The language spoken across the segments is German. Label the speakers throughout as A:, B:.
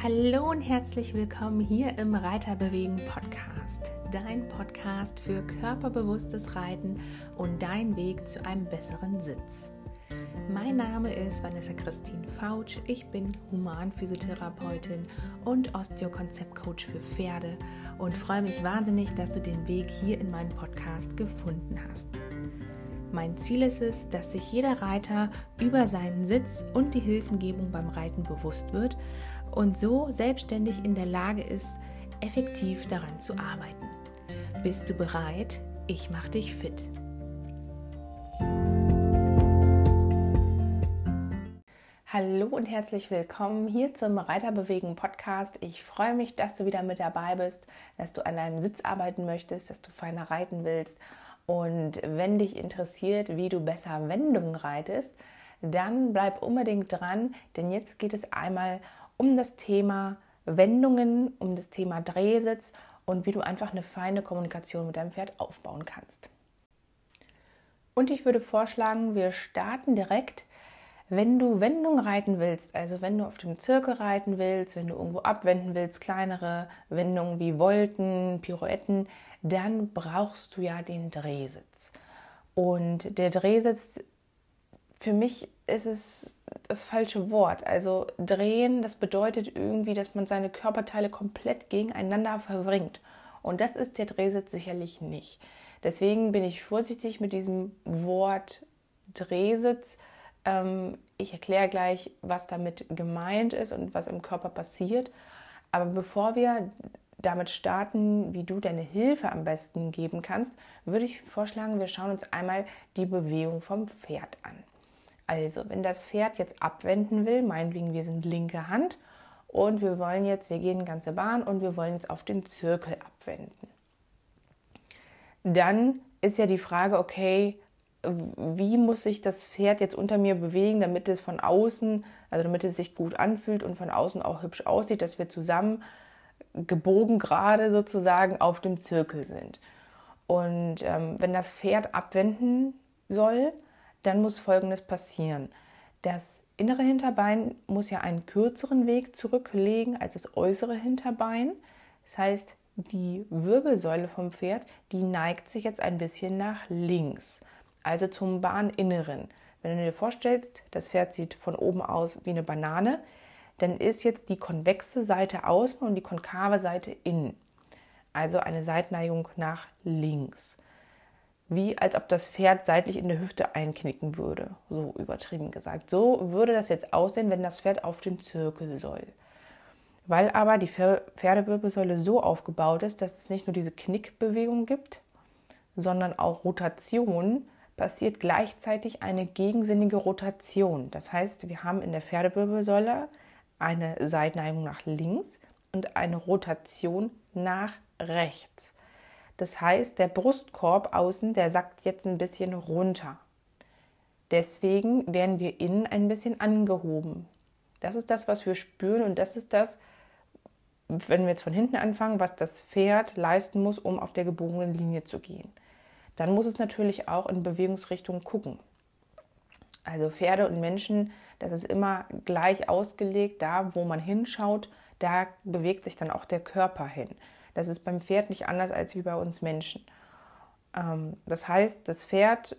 A: Hallo und herzlich willkommen hier im Reiterbewegen Podcast, dein Podcast für körperbewusstes Reiten und dein Weg zu einem besseren Sitz. Mein Name ist Vanessa Christine Fautsch, ich bin Humanphysiotherapeutin und Osteokonzeptcoach für Pferde und freue mich wahnsinnig, dass du den Weg hier in meinen Podcast gefunden hast. Mein Ziel ist es, dass sich jeder Reiter über seinen Sitz und die Hilfengebung beim Reiten bewusst wird und so selbstständig in der Lage ist, effektiv daran zu arbeiten. Bist du bereit? Ich mache dich fit. Hallo und herzlich willkommen hier zum Reiterbewegen Podcast. Ich freue mich, dass du wieder mit dabei bist, dass du an deinem Sitz arbeiten möchtest, dass du feiner reiten willst. Und wenn dich interessiert, wie du besser Wendungen reitest, dann bleib unbedingt dran, denn jetzt geht es einmal um das Thema Wendungen, um das Thema Drehsitz und wie du einfach eine feine Kommunikation mit deinem Pferd aufbauen kannst. Und ich würde vorschlagen, wir starten direkt, wenn du Wendungen reiten willst, also wenn du auf dem Zirkel reiten willst, wenn du irgendwo abwenden willst, kleinere Wendungen wie Volten, Pirouetten, dann brauchst du ja den Drehsitz. Und der Drehsitz, für mich ist es das falsche Wort. Also drehen, das bedeutet irgendwie, dass man seine Körperteile komplett gegeneinander verbringt. Und das ist der Drehsitz sicherlich nicht. Deswegen bin ich vorsichtig mit diesem Wort Drehsitz. Ähm, ich erkläre gleich, was damit gemeint ist und was im Körper passiert. Aber bevor wir damit starten, wie du deine Hilfe am besten geben kannst, würde ich vorschlagen, wir schauen uns einmal die Bewegung vom Pferd an. Also, wenn das Pferd jetzt abwenden will, meinetwegen wir sind linke Hand und wir wollen jetzt, wir gehen ganze Bahn und wir wollen jetzt auf den Zirkel abwenden. Dann ist ja die Frage, okay, wie muss sich das Pferd jetzt unter mir bewegen, damit es von außen, also damit es sich gut anfühlt und von außen auch hübsch aussieht, dass wir zusammen gebogen gerade sozusagen auf dem Zirkel sind. Und ähm, wenn das Pferd abwenden soll, dann muss Folgendes passieren. Das innere Hinterbein muss ja einen kürzeren Weg zurücklegen als das äußere Hinterbein. Das heißt, die Wirbelsäule vom Pferd, die neigt sich jetzt ein bisschen nach links, also zum Bahninneren. Wenn du dir vorstellst, das Pferd sieht von oben aus wie eine Banane, dann ist jetzt die konvexe Seite außen und die konkave Seite innen. Also eine Seitneigung nach links wie als ob das Pferd seitlich in der Hüfte einknicken würde, so übertrieben gesagt. So würde das jetzt aussehen, wenn das Pferd auf den Zirkel soll. Weil aber die Pferdewirbelsäule so aufgebaut ist, dass es nicht nur diese Knickbewegung gibt, sondern auch Rotation, passiert gleichzeitig eine gegensinnige Rotation. Das heißt, wir haben in der Pferdewirbelsäule eine Seitneigung nach links und eine Rotation nach rechts. Das heißt, der Brustkorb außen, der sackt jetzt ein bisschen runter. Deswegen werden wir innen ein bisschen angehoben. Das ist das, was wir spüren und das ist das, wenn wir jetzt von hinten anfangen, was das Pferd leisten muss, um auf der gebogenen Linie zu gehen. Dann muss es natürlich auch in Bewegungsrichtung gucken. Also Pferde und Menschen, das ist immer gleich ausgelegt. Da, wo man hinschaut, da bewegt sich dann auch der Körper hin. Das ist beim Pferd nicht anders als wie bei uns Menschen. Ähm, das heißt, das Pferd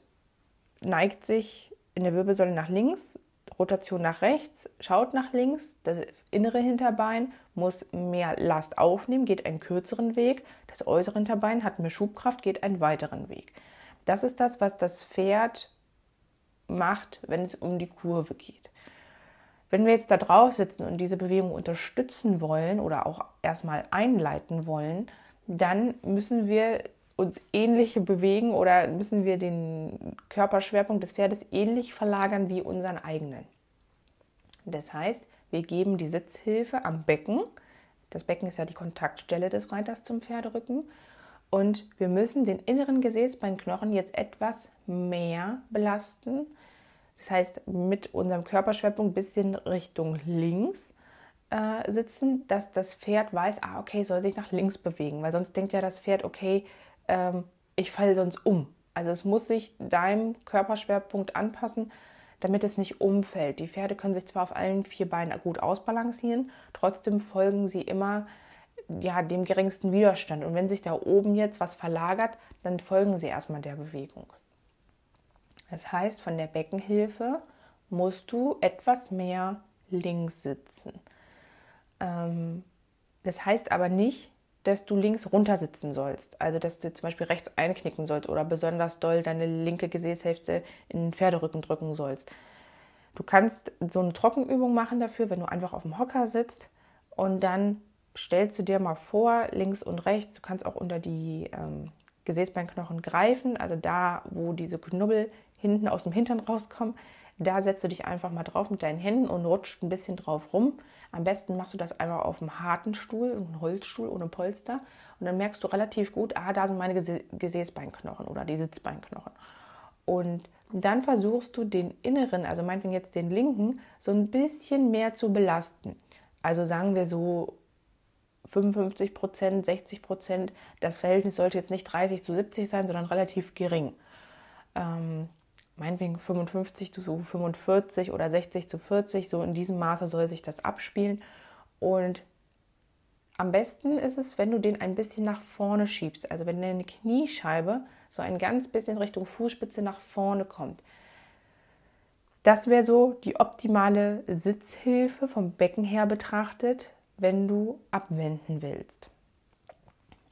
A: neigt sich in der Wirbelsäule nach links, Rotation nach rechts, schaut nach links, das innere Hinterbein muss mehr Last aufnehmen, geht einen kürzeren Weg, das äußere Hinterbein hat mehr Schubkraft, geht einen weiteren Weg. Das ist das, was das Pferd macht, wenn es um die Kurve geht. Wenn wir jetzt da drauf sitzen und diese Bewegung unterstützen wollen oder auch erstmal einleiten wollen, dann müssen wir uns ähnliche bewegen oder müssen wir den Körperschwerpunkt des Pferdes ähnlich verlagern wie unseren eigenen. Das heißt, wir geben die Sitzhilfe am Becken. Das Becken ist ja die Kontaktstelle des Reiters zum Pferderücken. Und wir müssen den inneren Gesäßbeinknochen jetzt etwas mehr belasten, das heißt, mit unserem Körperschwerpunkt ein bisschen Richtung links äh, sitzen, dass das Pferd weiß, ah, okay, soll sich nach links bewegen, weil sonst denkt ja das Pferd, okay, ähm, ich falle sonst um. Also es muss sich deinem Körperschwerpunkt anpassen, damit es nicht umfällt. Die Pferde können sich zwar auf allen vier Beinen gut ausbalancieren, trotzdem folgen sie immer ja, dem geringsten Widerstand. Und wenn sich da oben jetzt was verlagert, dann folgen sie erstmal der Bewegung. Das heißt, von der Beckenhilfe musst du etwas mehr links sitzen. Ähm, das heißt aber nicht, dass du links runter sitzen sollst. Also dass du zum Beispiel rechts einknicken sollst oder besonders doll deine linke Gesäßhälfte in den Pferderücken drücken sollst. Du kannst so eine Trockenübung machen dafür, wenn du einfach auf dem Hocker sitzt und dann stellst du dir mal vor, links und rechts, du kannst auch unter die ähm, Gesäßbeinknochen greifen, also da, wo diese Knubbel hinten aus dem Hintern rauskommen, da setzt du dich einfach mal drauf mit deinen Händen und rutscht ein bisschen drauf rum. Am besten machst du das einmal auf einem harten Stuhl, einem Holzstuhl ohne Polster. Und dann merkst du relativ gut, ah, da sind meine Gesäßbeinknochen oder die Sitzbeinknochen. Und dann versuchst du den inneren, also meinetwegen jetzt den linken, so ein bisschen mehr zu belasten. Also sagen wir so 55 Prozent, 60 Prozent. Das Verhältnis sollte jetzt nicht 30 zu 70 sein, sondern relativ gering. Ähm, meinetwegen 55 zu 45 oder 60 zu 40, so in diesem Maße soll sich das abspielen. Und am besten ist es, wenn du den ein bisschen nach vorne schiebst, also wenn deine Kniescheibe so ein ganz bisschen Richtung Fußspitze nach vorne kommt. Das wäre so die optimale Sitzhilfe vom Becken her betrachtet, wenn du abwenden willst.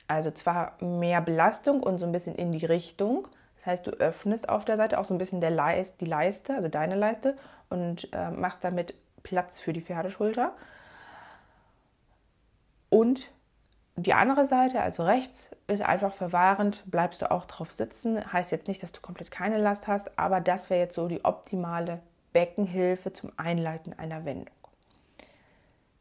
A: Also zwar mehr Belastung und so ein bisschen in die Richtung, heißt, du öffnest auf der Seite auch so ein bisschen Leist, die Leiste, also deine Leiste, und äh, machst damit Platz für die Pferdeschulter. Und die andere Seite, also rechts, ist einfach verwahrend, bleibst du auch drauf sitzen. Heißt jetzt nicht, dass du komplett keine Last hast, aber das wäre jetzt so die optimale Beckenhilfe zum Einleiten einer Wendung.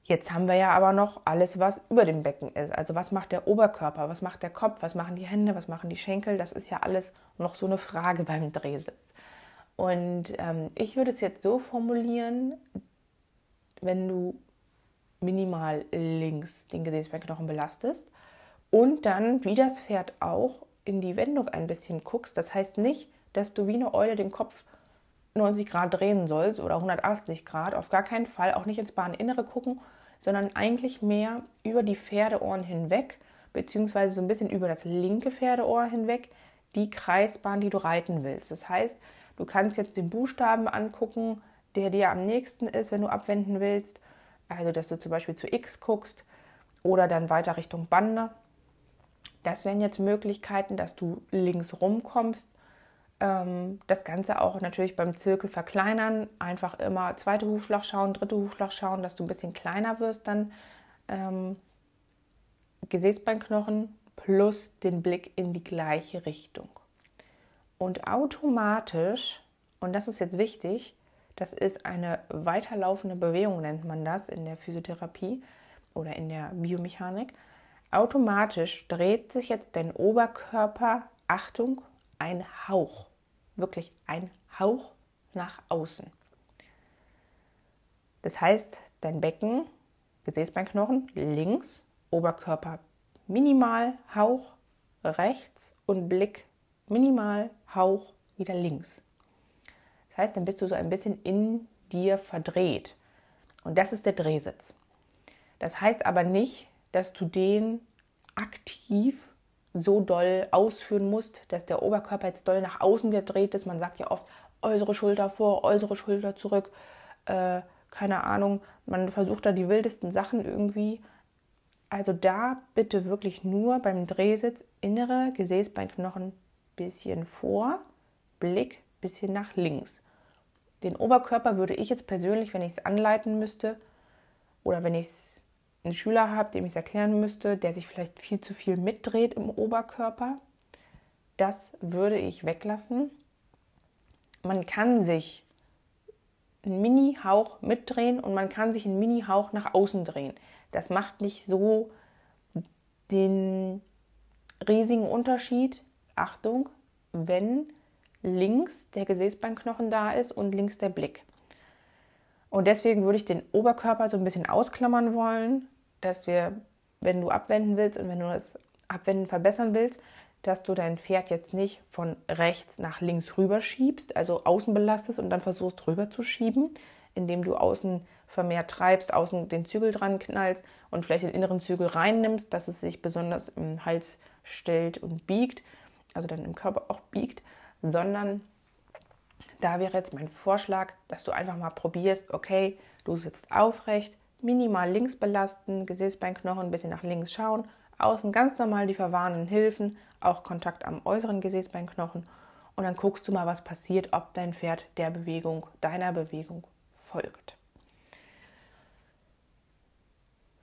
A: Jetzt haben wir ja aber noch alles, was über dem Becken ist. Also was macht der Oberkörper, was macht der Kopf, was machen die Hände, was machen die Schenkel. Das ist ja alles noch so eine Frage beim Drehsitz. Und ähm, ich würde es jetzt so formulieren, wenn du minimal links den Gesäßbeinknochen belastest und dann, wie das Pferd auch, in die Wendung ein bisschen guckst. Das heißt nicht, dass du wie eine Eule den Kopf 90 Grad drehen sollst oder 180 Grad. Auf gar keinen Fall. Auch nicht ins Bahninnere gucken, sondern eigentlich mehr über die Pferdeohren hinweg, beziehungsweise so ein bisschen über das linke Pferdeohr hinweg, die Kreisbahn, die du reiten willst. Das heißt, du kannst jetzt den Buchstaben angucken, der dir am nächsten ist, wenn du abwenden willst. Also, dass du zum Beispiel zu X guckst oder dann weiter Richtung Bande. Das wären jetzt Möglichkeiten, dass du links rumkommst das Ganze auch natürlich beim Zirkel verkleinern. Einfach immer zweite Hufschlag schauen, dritte Hufschlag schauen, dass du ein bisschen kleiner wirst dann. Ähm, Gesäßbeinknochen plus den Blick in die gleiche Richtung. Und automatisch, und das ist jetzt wichtig, das ist eine weiterlaufende Bewegung, nennt man das in der Physiotherapie oder in der Biomechanik. Automatisch dreht sich jetzt dein Oberkörper, Achtung, ein Hauch, wirklich ein Hauch nach außen. Das heißt, dein Becken, Gesäßbeinknochen links, Oberkörper minimal, Hauch rechts und Blick minimal, Hauch wieder links. Das heißt, dann bist du so ein bisschen in dir verdreht. Und das ist der Drehsitz. Das heißt aber nicht, dass du den aktiv so doll ausführen musst, dass der Oberkörper jetzt doll nach außen gedreht ist. Man sagt ja oft äußere Schulter vor, äußere Schulter zurück. Äh, keine Ahnung, man versucht da die wildesten Sachen irgendwie. Also da bitte wirklich nur beim Drehsitz innere Gesäßbeinknochen bisschen vor, Blick bisschen nach links. Den Oberkörper würde ich jetzt persönlich, wenn ich es anleiten müsste oder wenn ich es einen Schüler habe, dem ich es erklären müsste, der sich vielleicht viel zu viel mitdreht im Oberkörper, das würde ich weglassen. Man kann sich einen Mini-Hauch mitdrehen und man kann sich einen Mini-Hauch nach außen drehen. Das macht nicht so den riesigen Unterschied. Achtung, wenn links der Gesäßbeinknochen da ist und links der Blick. Und deswegen würde ich den Oberkörper so ein bisschen ausklammern wollen dass wir, wenn du abwenden willst und wenn du das Abwenden verbessern willst, dass du dein Pferd jetzt nicht von rechts nach links rüber schiebst, also außen belastest und dann versuchst rüber zu schieben, indem du außen vermehrt treibst, außen den Zügel dran knallst und vielleicht den inneren Zügel reinnimmst, dass es sich besonders im Hals stellt und biegt, also dann im Körper auch biegt, sondern da wäre jetzt mein Vorschlag, dass du einfach mal probierst, okay, du sitzt aufrecht, minimal links belasten, Gesäßbeinknochen ein bisschen nach links schauen, außen ganz normal die verwahrenden Hilfen, auch Kontakt am äußeren Gesäßbeinknochen und dann guckst du mal, was passiert, ob dein Pferd der Bewegung, deiner Bewegung folgt.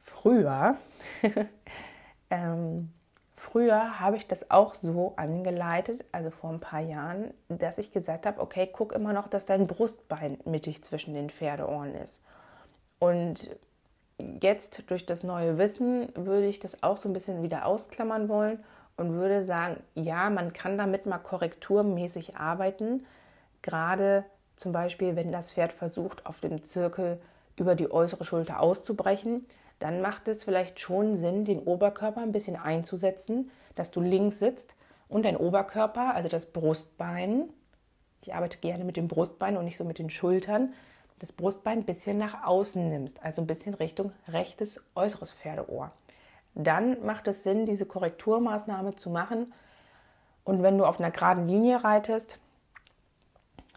A: Früher, ähm, früher habe ich das auch so angeleitet, also vor ein paar Jahren, dass ich gesagt habe, okay, guck immer noch, dass dein Brustbein mittig zwischen den Pferdeohren ist. Und jetzt durch das neue Wissen würde ich das auch so ein bisschen wieder ausklammern wollen und würde sagen, ja, man kann damit mal korrekturmäßig arbeiten, gerade zum Beispiel, wenn das Pferd versucht, auf dem Zirkel über die äußere Schulter auszubrechen, dann macht es vielleicht schon Sinn, den Oberkörper ein bisschen einzusetzen, dass du links sitzt und dein Oberkörper, also das Brustbein, ich arbeite gerne mit dem Brustbein und nicht so mit den Schultern, das Brustbein ein bisschen nach außen nimmst, also ein bisschen Richtung rechtes äußeres Pferdeohr. Dann macht es Sinn, diese Korrekturmaßnahme zu machen. Und wenn du auf einer geraden Linie reitest,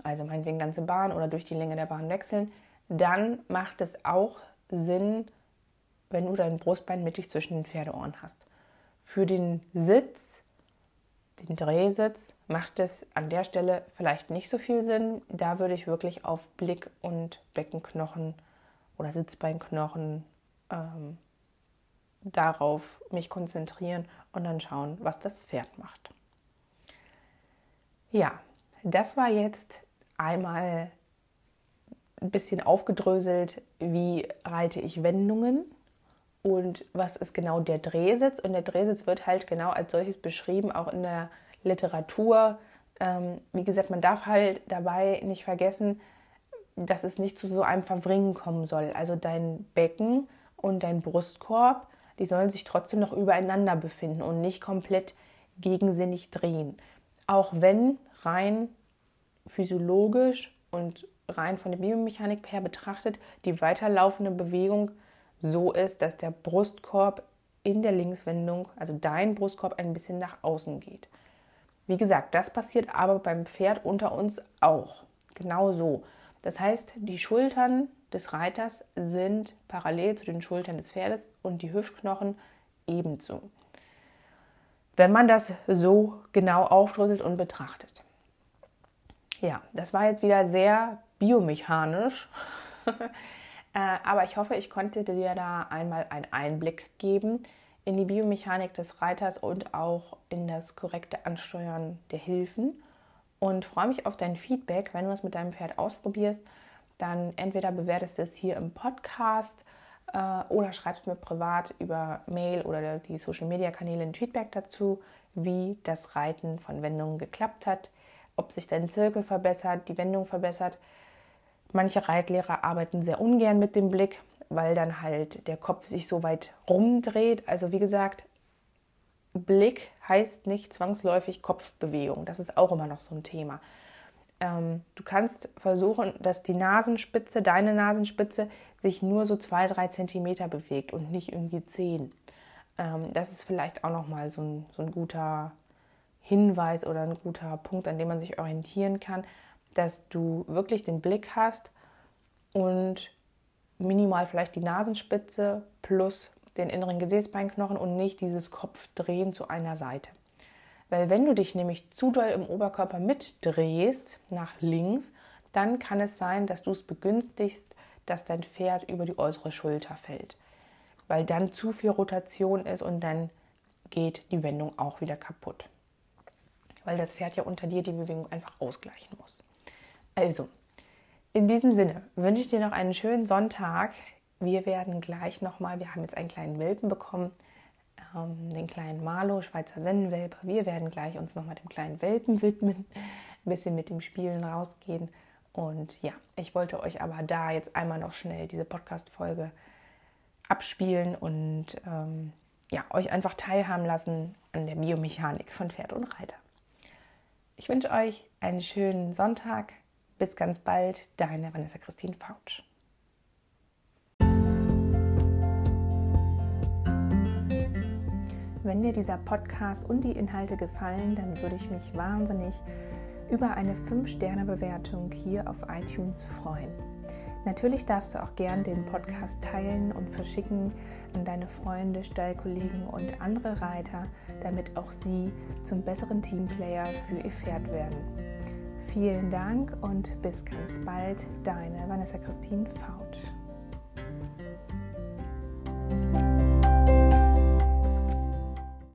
A: also meinetwegen ganze Bahn oder durch die Länge der Bahn wechseln, dann macht es auch Sinn, wenn du dein Brustbein mittig zwischen den Pferdeohren hast. Für den Sitz den Drehsitz macht es an der Stelle vielleicht nicht so viel Sinn. Da würde ich wirklich auf Blick- und Beckenknochen oder Sitzbeinknochen ähm, darauf mich konzentrieren und dann schauen, was das Pferd macht. Ja, das war jetzt einmal ein bisschen aufgedröselt, wie reite ich Wendungen und was ist genau der Drehsitz. Und der Drehsitz wird halt genau als solches beschrieben, auch in der Literatur. Ähm, wie gesagt, man darf halt dabei nicht vergessen, dass es nicht zu so einem Verwringen kommen soll. Also dein Becken und dein Brustkorb, die sollen sich trotzdem noch übereinander befinden und nicht komplett gegensinnig drehen. Auch wenn rein physiologisch und rein von der Biomechanik her betrachtet die weiterlaufende Bewegung so ist, dass der Brustkorb in der Linkswendung, also dein Brustkorb, ein bisschen nach außen geht. Wie gesagt, das passiert aber beim Pferd unter uns auch. Genau so. Das heißt, die Schultern des Reiters sind parallel zu den Schultern des Pferdes und die Hüftknochen ebenso. Wenn man das so genau aufdröselt und betrachtet. Ja, das war jetzt wieder sehr biomechanisch. Äh, aber ich hoffe, ich konnte dir da einmal einen Einblick geben in die Biomechanik des Reiters und auch in das korrekte Ansteuern der Hilfen. Und freue mich auf dein Feedback, wenn du es mit deinem Pferd ausprobierst. Dann entweder bewertest du es hier im Podcast äh, oder schreibst mir privat über Mail oder die Social Media Kanäle ein Feedback dazu, wie das Reiten von Wendungen geklappt hat, ob sich dein Zirkel verbessert, die Wendung verbessert Manche Reitlehrer arbeiten sehr ungern mit dem Blick, weil dann halt der Kopf sich so weit rumdreht. Also wie gesagt, Blick heißt nicht zwangsläufig Kopfbewegung. Das ist auch immer noch so ein Thema. Ähm, du kannst versuchen, dass die Nasenspitze, deine Nasenspitze, sich nur so zwei, drei Zentimeter bewegt und nicht irgendwie zehn. Ähm, das ist vielleicht auch nochmal so ein, so ein guter Hinweis oder ein guter Punkt, an dem man sich orientieren kann dass du wirklich den Blick hast und minimal vielleicht die Nasenspitze plus den inneren Gesäßbeinknochen und nicht dieses Kopfdrehen zu einer Seite. Weil wenn du dich nämlich zu doll im Oberkörper mitdrehst nach links, dann kann es sein, dass du es begünstigst, dass dein Pferd über die äußere Schulter fällt. Weil dann zu viel Rotation ist und dann geht die Wendung auch wieder kaputt. Weil das Pferd ja unter dir die Bewegung einfach ausgleichen muss. Also, in diesem Sinne wünsche ich dir noch einen schönen Sonntag. Wir werden gleich nochmal, wir haben jetzt einen kleinen Welpen bekommen, ähm, den kleinen Marlo, Schweizer Sennenwelpe. Wir werden gleich uns nochmal dem kleinen Welpen widmen, ein bisschen mit dem Spielen rausgehen. Und ja, ich wollte euch aber da jetzt einmal noch schnell diese Podcast-Folge abspielen und ähm, ja, euch einfach teilhaben lassen an der Biomechanik von Pferd und Reiter. Ich wünsche euch einen schönen Sonntag. Bis ganz bald, deine Vanessa Christine Fautsch. Wenn dir dieser Podcast und die Inhalte gefallen, dann würde ich mich wahnsinnig über eine 5-Sterne-Bewertung hier auf iTunes freuen. Natürlich darfst du auch gern den Podcast teilen und verschicken an deine Freunde, Stallkollegen und andere Reiter, damit auch sie zum besseren Teamplayer für ihr Pferd werden. Vielen Dank und bis ganz bald, deine Vanessa Christine Fautsch.